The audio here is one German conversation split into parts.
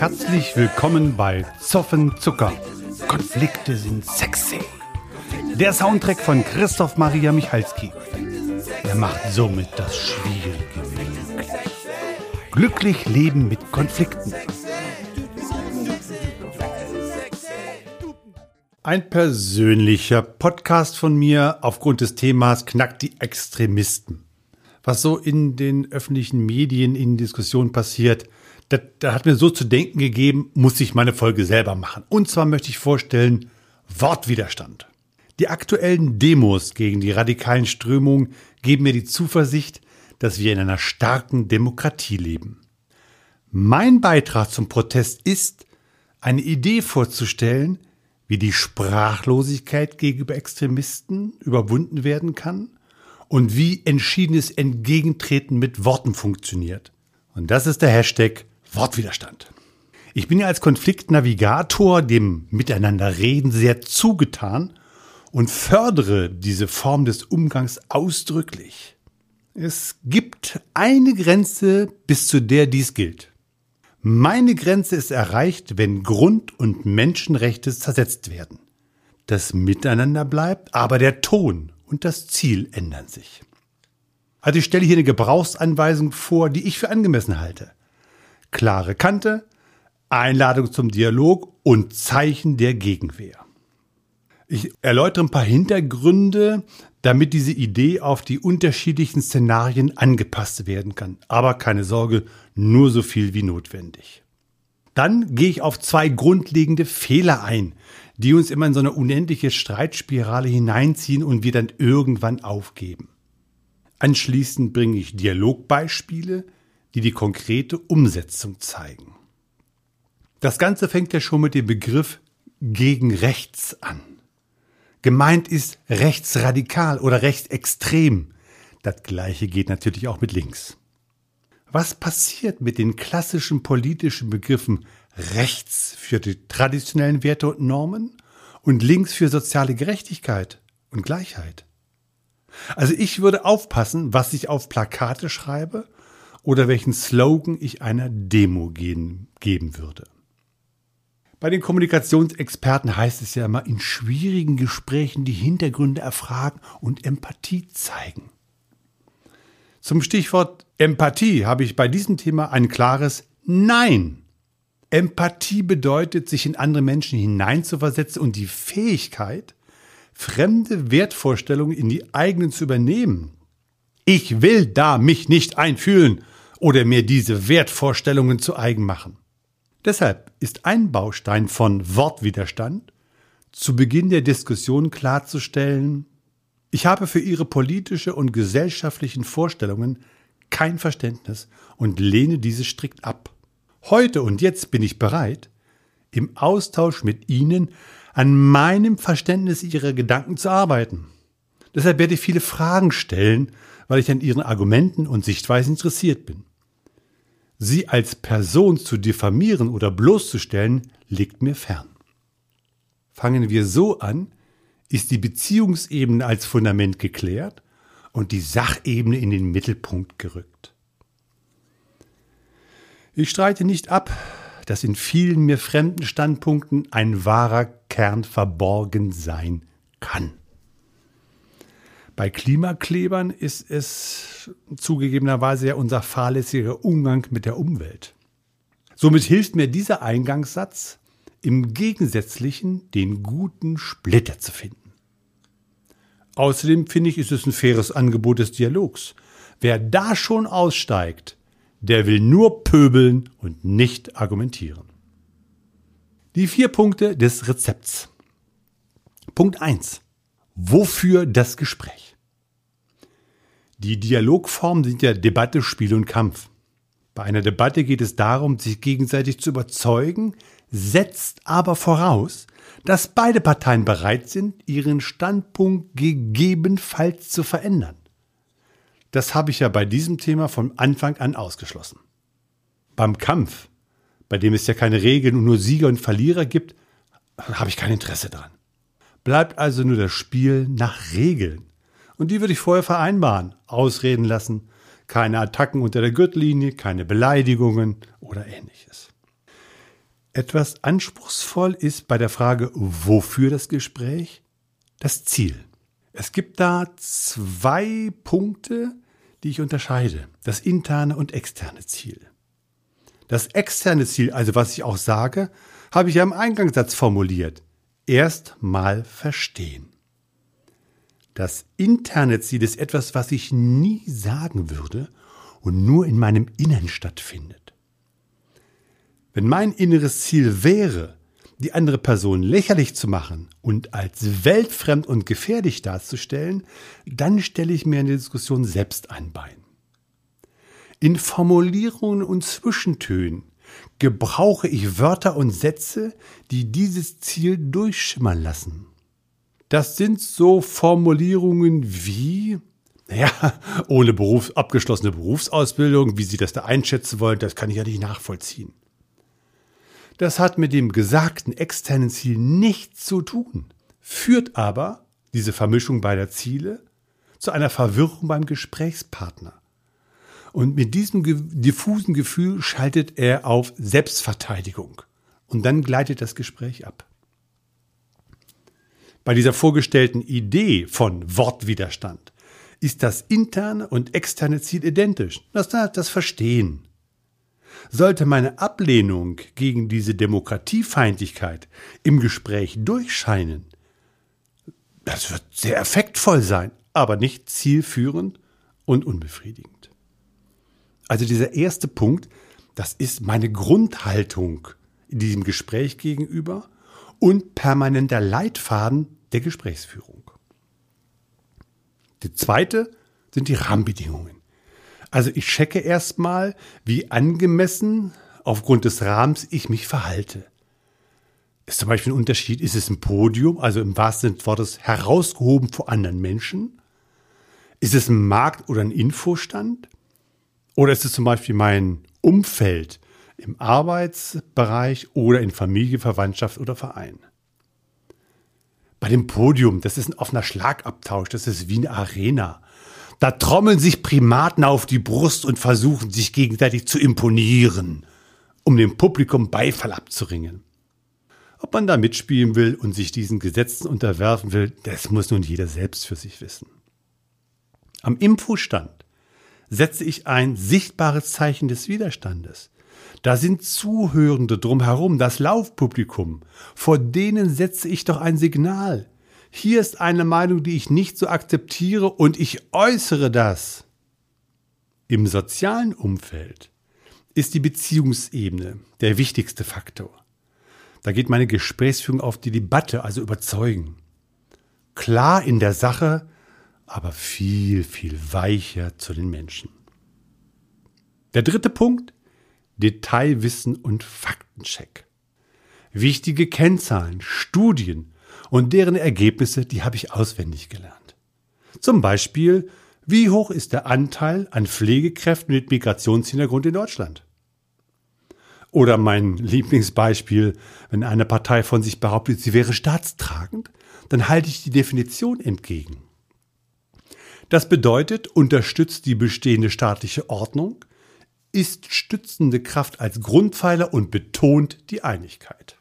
Herzlich willkommen bei Zoffen Zucker. Konflikte sind sexy. Der Soundtrack von Christoph Maria Michalski. Er macht somit das Schwierige möglich. Glücklich leben mit Konflikten. Ein persönlicher Podcast von mir aufgrund des Themas knackt die Extremisten. Was so in den öffentlichen Medien in Diskussionen passiert, das, das hat mir so zu denken gegeben, muss ich meine Folge selber machen. Und zwar möchte ich vorstellen Wortwiderstand. Die aktuellen Demos gegen die radikalen Strömungen geben mir die Zuversicht, dass wir in einer starken Demokratie leben. Mein Beitrag zum Protest ist, eine Idee vorzustellen, wie die Sprachlosigkeit gegenüber Extremisten überwunden werden kann und wie entschiedenes Entgegentreten mit Worten funktioniert. Und das ist der Hashtag Wortwiderstand. Ich bin ja als Konfliktnavigator dem Miteinanderreden sehr zugetan und fördere diese Form des Umgangs ausdrücklich. Es gibt eine Grenze, bis zu der dies gilt. Meine Grenze ist erreicht, wenn Grund- und Menschenrechte zersetzt werden. Das Miteinander bleibt, aber der Ton und das Ziel ändern sich. Also ich stelle hier eine Gebrauchsanweisung vor, die ich für angemessen halte. Klare Kante, Einladung zum Dialog und Zeichen der Gegenwehr. Ich erläutere ein paar Hintergründe, damit diese Idee auf die unterschiedlichen Szenarien angepasst werden kann. Aber keine Sorge, nur so viel wie notwendig. Dann gehe ich auf zwei grundlegende Fehler ein, die uns immer in so eine unendliche Streitspirale hineinziehen und wir dann irgendwann aufgeben. Anschließend bringe ich Dialogbeispiele, die die konkrete Umsetzung zeigen. Das Ganze fängt ja schon mit dem Begriff gegen rechts an. Gemeint ist rechtsradikal oder rechtsextrem. Das gleiche geht natürlich auch mit links. Was passiert mit den klassischen politischen Begriffen rechts für die traditionellen Werte und Normen und links für soziale Gerechtigkeit und Gleichheit? Also ich würde aufpassen, was ich auf Plakate schreibe oder welchen Slogan ich einer Demo geben, geben würde. Bei den Kommunikationsexperten heißt es ja immer, in schwierigen Gesprächen die Hintergründe erfragen und Empathie zeigen. Zum Stichwort Empathie habe ich bei diesem Thema ein klares Nein. Empathie bedeutet, sich in andere Menschen hineinzuversetzen und die Fähigkeit, fremde Wertvorstellungen in die eigenen zu übernehmen. Ich will da mich nicht einfühlen oder mir diese Wertvorstellungen zu eigen machen. Deshalb ist ein Baustein von Wortwiderstand, zu Beginn der Diskussion klarzustellen, ich habe für Ihre politische und gesellschaftlichen Vorstellungen kein Verständnis und lehne diese strikt ab. Heute und jetzt bin ich bereit, im Austausch mit Ihnen an meinem Verständnis Ihrer Gedanken zu arbeiten. Deshalb werde ich viele Fragen stellen, weil ich an Ihren Argumenten und Sichtweisen interessiert bin. Sie als Person zu diffamieren oder bloßzustellen, liegt mir fern. Fangen wir so an, ist die Beziehungsebene als Fundament geklärt und die Sachebene in den Mittelpunkt gerückt. Ich streite nicht ab, dass in vielen mir fremden Standpunkten ein wahrer Kern verborgen sein kann. Bei Klimaklebern ist es zugegebenerweise ja unser fahrlässiger Umgang mit der Umwelt. Somit hilft mir dieser Eingangssatz, im Gegensätzlichen den guten Splitter zu finden. Außerdem finde ich, ist es ein faires Angebot des Dialogs. Wer da schon aussteigt, der will nur pöbeln und nicht argumentieren. Die vier Punkte des Rezepts. Punkt eins: Wofür das Gespräch? Die Dialogformen sind ja Debatte, Spiel und Kampf. Bei einer Debatte geht es darum, sich gegenseitig zu überzeugen, setzt aber voraus, dass beide Parteien bereit sind, ihren Standpunkt gegebenenfalls zu verändern. Das habe ich ja bei diesem Thema von Anfang an ausgeschlossen. Beim Kampf, bei dem es ja keine Regeln und nur Sieger und Verlierer gibt, habe ich kein Interesse dran. Bleibt also nur das Spiel nach Regeln. Und die würde ich vorher vereinbaren, ausreden lassen, keine Attacken unter der Gürtellinie, keine Beleidigungen oder ähnliches. Etwas anspruchsvoll ist bei der Frage, wofür das Gespräch? Das Ziel. Es gibt da zwei Punkte, die ich unterscheide. Das interne und externe Ziel. Das externe Ziel, also was ich auch sage, habe ich ja im Eingangssatz formuliert. Erst mal verstehen. Das interne Ziel ist etwas, was ich nie sagen würde und nur in meinem Innern stattfindet. Wenn mein inneres Ziel wäre, die andere Person lächerlich zu machen und als weltfremd und gefährlich darzustellen, dann stelle ich mir in der Diskussion selbst ein Bein. In Formulierungen und Zwischentönen gebrauche ich Wörter und Sätze, die dieses Ziel durchschimmern lassen. Das sind so Formulierungen wie, naja, ohne Berufs abgeschlossene Berufsausbildung, wie Sie das da einschätzen wollen, das kann ich ja nicht nachvollziehen. Das hat mit dem gesagten externen Ziel nichts zu tun, führt aber, diese Vermischung beider Ziele, zu einer Verwirrung beim Gesprächspartner. Und mit diesem diffusen Gefühl schaltet er auf Selbstverteidigung. Und dann gleitet das Gespräch ab. Bei dieser vorgestellten Idee von Wortwiderstand ist das interne und externe Ziel identisch. Das, das Verstehen. Sollte meine Ablehnung gegen diese Demokratiefeindlichkeit im Gespräch durchscheinen, das wird sehr effektvoll sein, aber nicht zielführend und unbefriedigend. Also dieser erste Punkt, das ist meine Grundhaltung in diesem Gespräch gegenüber und permanenter Leitfaden der Gesprächsführung. Die zweite sind die Rahmenbedingungen. Also ich checke erstmal, wie angemessen aufgrund des Rahmens ich mich verhalte. Ist zum Beispiel ein Unterschied, ist es ein Podium, also im wahrsten Sinne des Wortes herausgehoben vor anderen Menschen? Ist es ein Markt oder ein Infostand? Oder ist es zum Beispiel mein Umfeld im Arbeitsbereich oder in Familie, Verwandtschaft oder Verein? Bei dem Podium, das ist ein offener Schlagabtausch, das ist wie eine Arena. Da trommeln sich Primaten auf die Brust und versuchen sich gegenseitig zu imponieren, um dem Publikum Beifall abzuringen. Ob man da mitspielen will und sich diesen Gesetzen unterwerfen will, das muss nun jeder selbst für sich wissen. Am Infostand setze ich ein sichtbares Zeichen des Widerstandes. Da sind Zuhörende drumherum, das Laufpublikum. Vor denen setze ich doch ein Signal. Hier ist eine Meinung, die ich nicht so akzeptiere und ich äußere das. Im sozialen Umfeld ist die Beziehungsebene der wichtigste Faktor. Da geht meine Gesprächsführung auf die Debatte, also überzeugen. Klar in der Sache, aber viel, viel weicher zu den Menschen. Der dritte Punkt, Detailwissen und Faktencheck. Wichtige Kennzahlen, Studien und deren Ergebnisse, die habe ich auswendig gelernt. Zum Beispiel, wie hoch ist der Anteil an Pflegekräften mit Migrationshintergrund in Deutschland? Oder mein Lieblingsbeispiel, wenn eine Partei von sich behauptet, sie wäre staatstragend, dann halte ich die Definition entgegen. Das bedeutet, unterstützt die bestehende staatliche Ordnung, ist stützende Kraft als Grundpfeiler und betont die Einigkeit.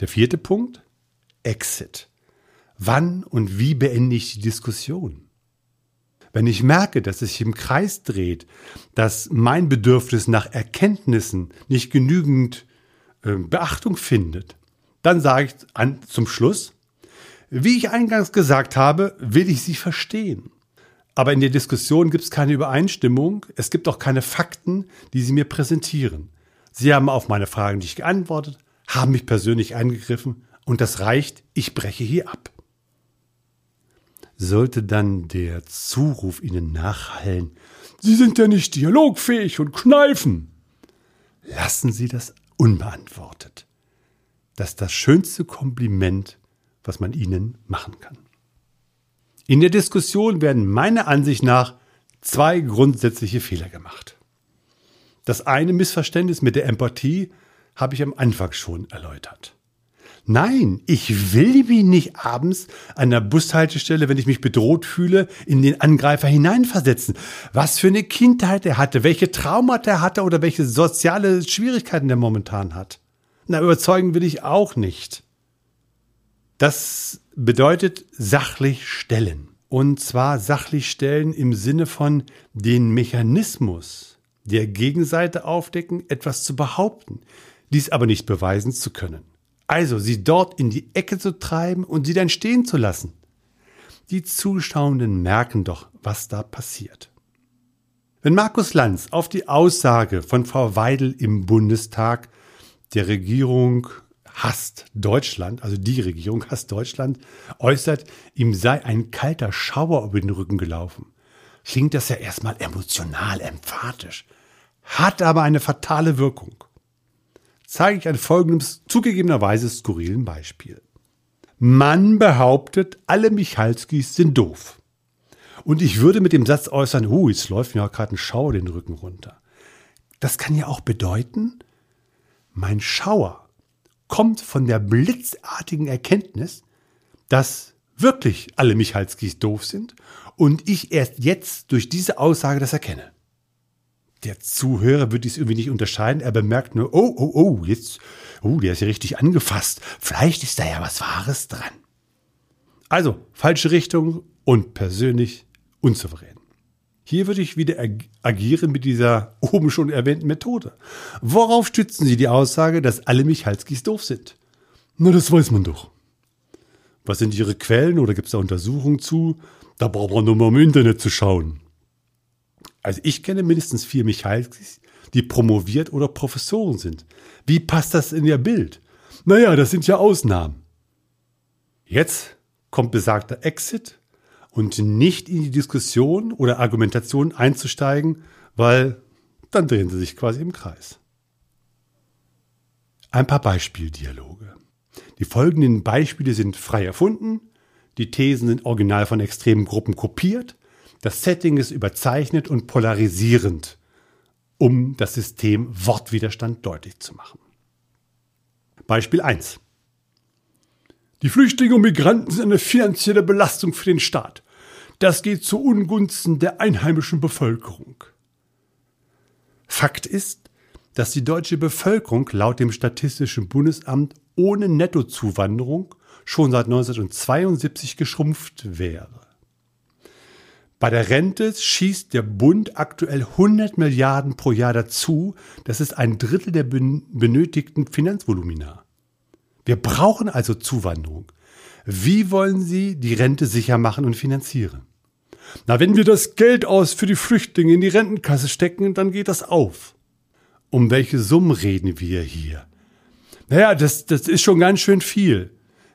Der vierte Punkt, Exit. Wann und wie beende ich die Diskussion? Wenn ich merke, dass es sich im Kreis dreht, dass mein Bedürfnis nach Erkenntnissen nicht genügend äh, Beachtung findet, dann sage ich an, zum Schluss, wie ich eingangs gesagt habe, will ich Sie verstehen. Aber in der Diskussion gibt es keine Übereinstimmung, es gibt auch keine Fakten, die Sie mir präsentieren. Sie haben auf meine Fragen nicht geantwortet, haben mich persönlich angegriffen und das reicht, ich breche hier ab. Sollte dann der Zuruf Ihnen nachhallen, Sie sind ja nicht dialogfähig und kneifen, lassen Sie das unbeantwortet. Das ist das schönste Kompliment, was man Ihnen machen kann. In der Diskussion werden meiner Ansicht nach zwei grundsätzliche Fehler gemacht. Das eine Missverständnis mit der Empathie habe ich am Anfang schon erläutert. Nein, ich will mich nicht abends an der Bushaltestelle, wenn ich mich bedroht fühle, in den Angreifer hineinversetzen. Was für eine Kindheit er hatte, welche Traumata er hatte oder welche soziale Schwierigkeiten er momentan hat. Na, überzeugen will ich auch nicht. Das bedeutet sachlich stellen. Und zwar sachlich stellen im Sinne von den Mechanismus der Gegenseite aufdecken, etwas zu behaupten, dies aber nicht beweisen zu können. Also sie dort in die Ecke zu treiben und sie dann stehen zu lassen. Die Zuschauenden merken doch, was da passiert. Wenn Markus Lanz auf die Aussage von Frau Weidel im Bundestag, der Regierung hasst Deutschland, also die Regierung hasst Deutschland, äußert, ihm sei ein kalter Schauer über den Rücken gelaufen, klingt das ja erstmal emotional, emphatisch, hat aber eine fatale Wirkung zeige ich an folgendem zugegebenerweise skurrilen Beispiel. Man behauptet, alle Michalskis sind doof. Und ich würde mit dem Satz äußern, huh, jetzt läuft mir auch gerade ein Schauer den Rücken runter. Das kann ja auch bedeuten, mein Schauer kommt von der blitzartigen Erkenntnis, dass wirklich alle Michalskis doof sind und ich erst jetzt durch diese Aussage das erkenne der Zuhörer wird dies irgendwie nicht unterscheiden. Er bemerkt nur, oh, oh, oh, jetzt, oh, der ist ja richtig angefasst. Vielleicht ist da ja was Wahres dran. Also, falsche Richtung und persönlich unsouverän. Hier würde ich wieder agieren mit dieser oben schon erwähnten Methode. Worauf stützen Sie die Aussage, dass alle Michalskis doof sind? Na, das weiß man doch. Was sind Ihre Quellen oder gibt es da Untersuchungen zu? Da braucht man nur mal im Internet zu schauen. Also ich kenne mindestens vier Michalskis, die promoviert oder Professoren sind. Wie passt das in Ihr Bild? Naja, das sind ja Ausnahmen. Jetzt kommt besagter Exit und nicht in die Diskussion oder Argumentation einzusteigen, weil dann drehen sie sich quasi im Kreis. Ein paar Beispieldialoge. Die folgenden Beispiele sind frei erfunden, die Thesen sind original von extremen Gruppen kopiert das Setting ist überzeichnet und polarisierend, um das System Wortwiderstand deutlich zu machen. Beispiel 1. Die Flüchtlinge und Migranten sind eine finanzielle Belastung für den Staat. Das geht zu Ungunsten der einheimischen Bevölkerung. Fakt ist, dass die deutsche Bevölkerung laut dem Statistischen Bundesamt ohne Nettozuwanderung schon seit 1972 geschrumpft wäre. Bei der Rente schießt der Bund aktuell 100 Milliarden pro Jahr dazu. Das ist ein Drittel der benötigten Finanzvolumina. Wir brauchen also Zuwanderung. Wie wollen Sie die Rente sicher machen und finanzieren? Na, wenn wir das Geld aus für die Flüchtlinge in die Rentenkasse stecken, dann geht das auf. Um welche Summen reden wir hier? Naja, das, das ist schon ganz schön viel.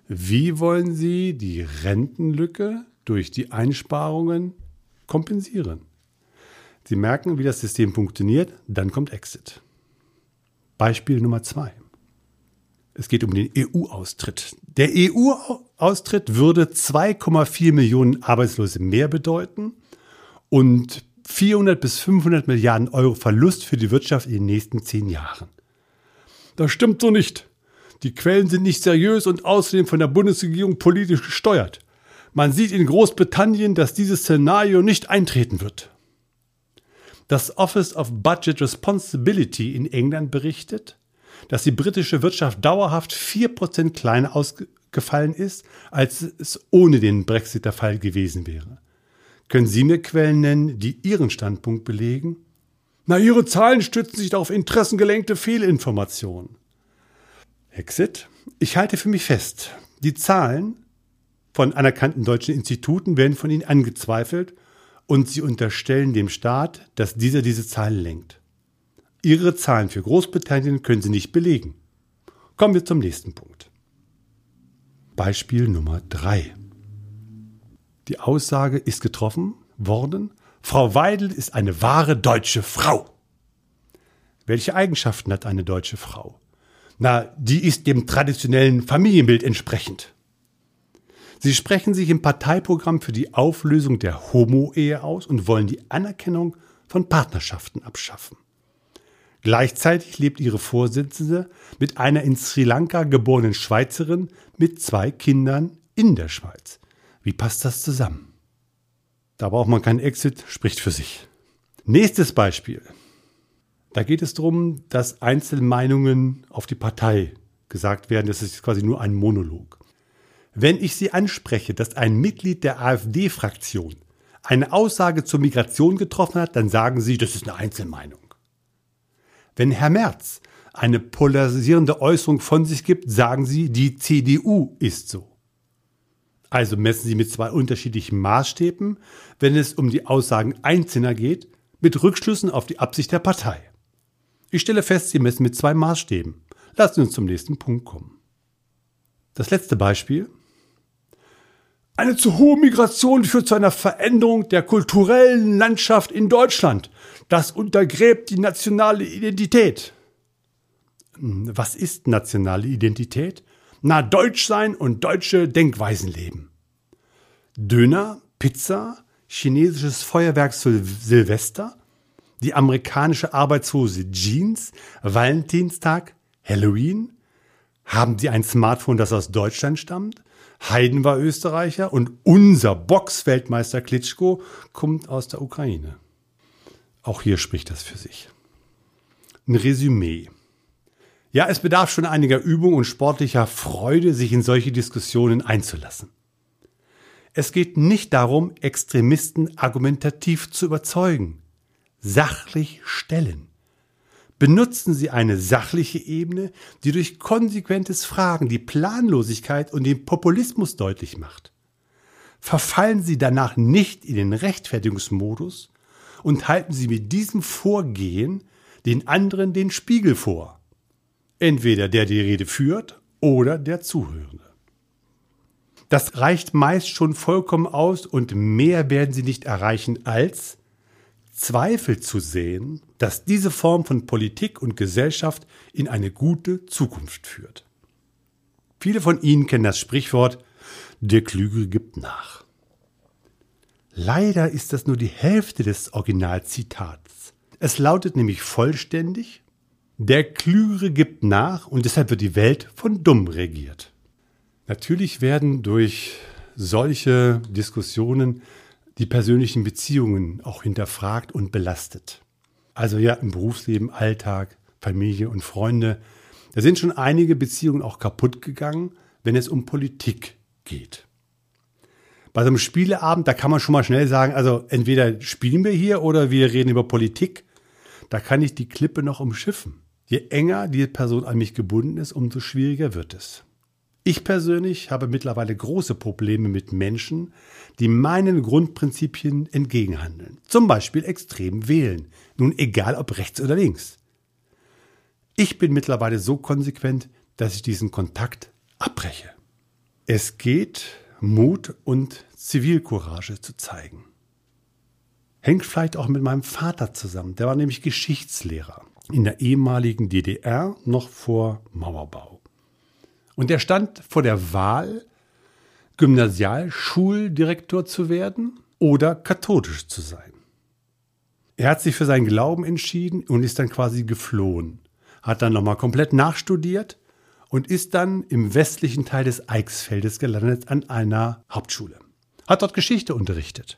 Wie wollen Sie die Rentenlücke durch die Einsparungen kompensieren. Sie merken, wie das System funktioniert, dann kommt Exit. Beispiel Nummer zwei. Es geht um den EU-Austritt. Der EU-Austritt würde 2,4 Millionen Arbeitslose mehr bedeuten und 400 bis 500 Milliarden Euro Verlust für die Wirtschaft in den nächsten zehn Jahren. Das stimmt so nicht. Die Quellen sind nicht seriös und außerdem von der Bundesregierung politisch gesteuert. Man sieht in Großbritannien, dass dieses Szenario nicht eintreten wird. Das Office of Budget Responsibility in England berichtet, dass die britische Wirtschaft dauerhaft 4% kleiner ausgefallen ist, als es ohne den Brexit der Fall gewesen wäre. Können Sie mir Quellen nennen, die Ihren Standpunkt belegen? Na, Ihre Zahlen stützen sich auf interessengelenkte Fehlinformationen. Exit? Ich halte für mich fest, die Zahlen von anerkannten deutschen Instituten werden von ihnen angezweifelt und sie unterstellen dem Staat, dass dieser diese Zahlen lenkt. Ihre Zahlen für Großbritannien können sie nicht belegen. Kommen wir zum nächsten Punkt. Beispiel Nummer drei. Die Aussage ist getroffen worden, Frau Weidel ist eine wahre deutsche Frau. Welche Eigenschaften hat eine deutsche Frau? Na, die ist dem traditionellen Familienbild entsprechend. Sie sprechen sich im Parteiprogramm für die Auflösung der Homo-Ehe aus und wollen die Anerkennung von Partnerschaften abschaffen. Gleichzeitig lebt ihre Vorsitzende mit einer in Sri Lanka geborenen Schweizerin mit zwei Kindern in der Schweiz. Wie passt das zusammen? Da braucht man keinen Exit, spricht für sich. Nächstes Beispiel. Da geht es darum, dass Einzelmeinungen auf die Partei gesagt werden. Das ist quasi nur ein Monolog. Wenn ich Sie anspreche, dass ein Mitglied der AfD-Fraktion eine Aussage zur Migration getroffen hat, dann sagen Sie, das ist eine Einzelmeinung. Wenn Herr Merz eine polarisierende Äußerung von sich gibt, sagen Sie, die CDU ist so. Also messen Sie mit zwei unterschiedlichen Maßstäben, wenn es um die Aussagen Einzelner geht, mit Rückschlüssen auf die Absicht der Partei. Ich stelle fest, Sie messen mit zwei Maßstäben. Lassen Sie uns zum nächsten Punkt kommen. Das letzte Beispiel. Eine zu hohe Migration führt zu einer Veränderung der kulturellen Landschaft in Deutschland. Das untergräbt die nationale Identität. Hm, was ist nationale Identität? Na, Deutsch sein und deutsche Denkweisen leben. Döner, Pizza, chinesisches Feuerwerk Silvester, die amerikanische Arbeitshose Jeans, Valentinstag, Halloween? Haben Sie ein Smartphone, das aus Deutschland stammt? Haydn war Österreicher und unser Boxweltmeister Klitschko kommt aus der Ukraine. Auch hier spricht das für sich. Ein Resümee. Ja, es bedarf schon einiger Übung und sportlicher Freude, sich in solche Diskussionen einzulassen. Es geht nicht darum, Extremisten argumentativ zu überzeugen. Sachlich stellen. Benutzen Sie eine sachliche Ebene, die durch konsequentes Fragen die Planlosigkeit und den Populismus deutlich macht. Verfallen Sie danach nicht in den Rechtfertigungsmodus und halten Sie mit diesem Vorgehen den anderen den Spiegel vor. Entweder der die Rede führt oder der Zuhörende. Das reicht meist schon vollkommen aus und mehr werden Sie nicht erreichen als Zweifel zu sehen, dass diese Form von Politik und Gesellschaft in eine gute Zukunft führt. Viele von Ihnen kennen das Sprichwort, der Klügere gibt nach. Leider ist das nur die Hälfte des Originalzitats. Es lautet nämlich vollständig, der Klügere gibt nach und deshalb wird die Welt von Dumm regiert. Natürlich werden durch solche Diskussionen die persönlichen Beziehungen auch hinterfragt und belastet. Also ja, im Berufsleben, Alltag, Familie und Freunde. Da sind schon einige Beziehungen auch kaputt gegangen, wenn es um Politik geht. Bei so einem Spieleabend, da kann man schon mal schnell sagen, also entweder spielen wir hier oder wir reden über Politik. Da kann ich die Klippe noch umschiffen. Je enger die Person an mich gebunden ist, umso schwieriger wird es. Ich persönlich habe mittlerweile große Probleme mit Menschen, die meinen Grundprinzipien entgegenhandeln. Zum Beispiel extrem wählen. Nun egal ob rechts oder links. Ich bin mittlerweile so konsequent, dass ich diesen Kontakt abbreche. Es geht, Mut und Zivilcourage zu zeigen. Hängt vielleicht auch mit meinem Vater zusammen. Der war nämlich Geschichtslehrer in der ehemaligen DDR noch vor Mauerbau. Und er stand vor der Wahl, Gymnasialschuldirektor zu werden oder katholisch zu sein. Er hat sich für seinen Glauben entschieden und ist dann quasi geflohen. Hat dann nochmal komplett nachstudiert und ist dann im westlichen Teil des Eichsfeldes gelandet an einer Hauptschule. Hat dort Geschichte unterrichtet.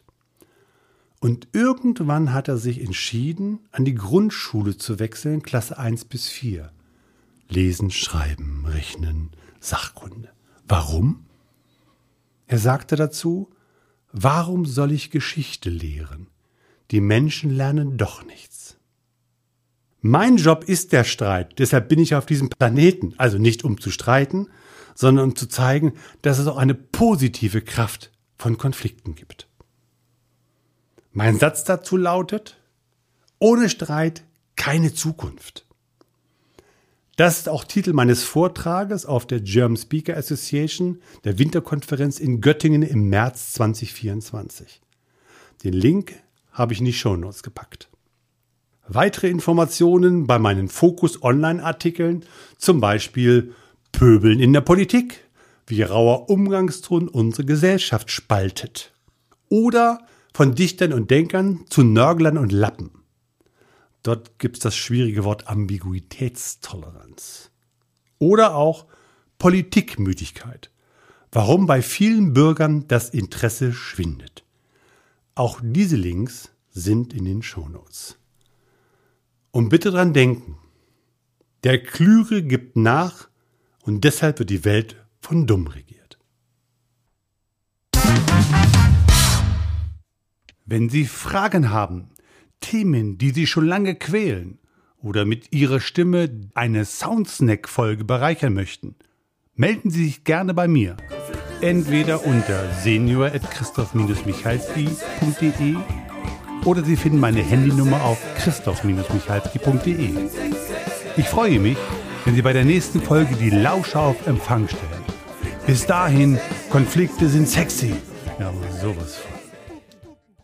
Und irgendwann hat er sich entschieden, an die Grundschule zu wechseln, Klasse 1 bis 4. Lesen, schreiben, rechnen, Sachkunde. Warum? Er sagte dazu, warum soll ich Geschichte lehren? Die Menschen lernen doch nichts. Mein Job ist der Streit, deshalb bin ich auf diesem Planeten, also nicht um zu streiten, sondern um zu zeigen, dass es auch eine positive Kraft von Konflikten gibt. Mein Satz dazu lautet, ohne Streit keine Zukunft. Das ist auch Titel meines Vortrages auf der German Speaker Association, der Winterkonferenz in Göttingen im März 2024. Den Link habe ich in die Show Notes gepackt. Weitere Informationen bei meinen Fokus Online-Artikeln, zum Beispiel Pöbeln in der Politik, wie rauer Umgangston unsere Gesellschaft spaltet. Oder von Dichtern und Denkern zu Nörglern und Lappen. Dort gibt es das schwierige Wort Ambiguitätstoleranz. Oder auch Politikmüdigkeit. Warum bei vielen Bürgern das Interesse schwindet. Auch diese Links sind in den Shownotes. Und bitte dran denken, der Klügere gibt nach und deshalb wird die Welt von Dumm regiert. Wenn Sie Fragen haben, Themen, die Sie schon lange quälen oder mit Ihrer Stimme eine Soundsnack-Folge bereichern möchten, melden Sie sich gerne bei mir. Entweder unter senior.christoph-michalski.de oder Sie finden meine Handynummer auf christoph-michalski.de. Ich freue mich, wenn Sie bei der nächsten Folge die Lauscher auf Empfang stellen. Bis dahin, Konflikte sind sexy. Ja, aber sowas von.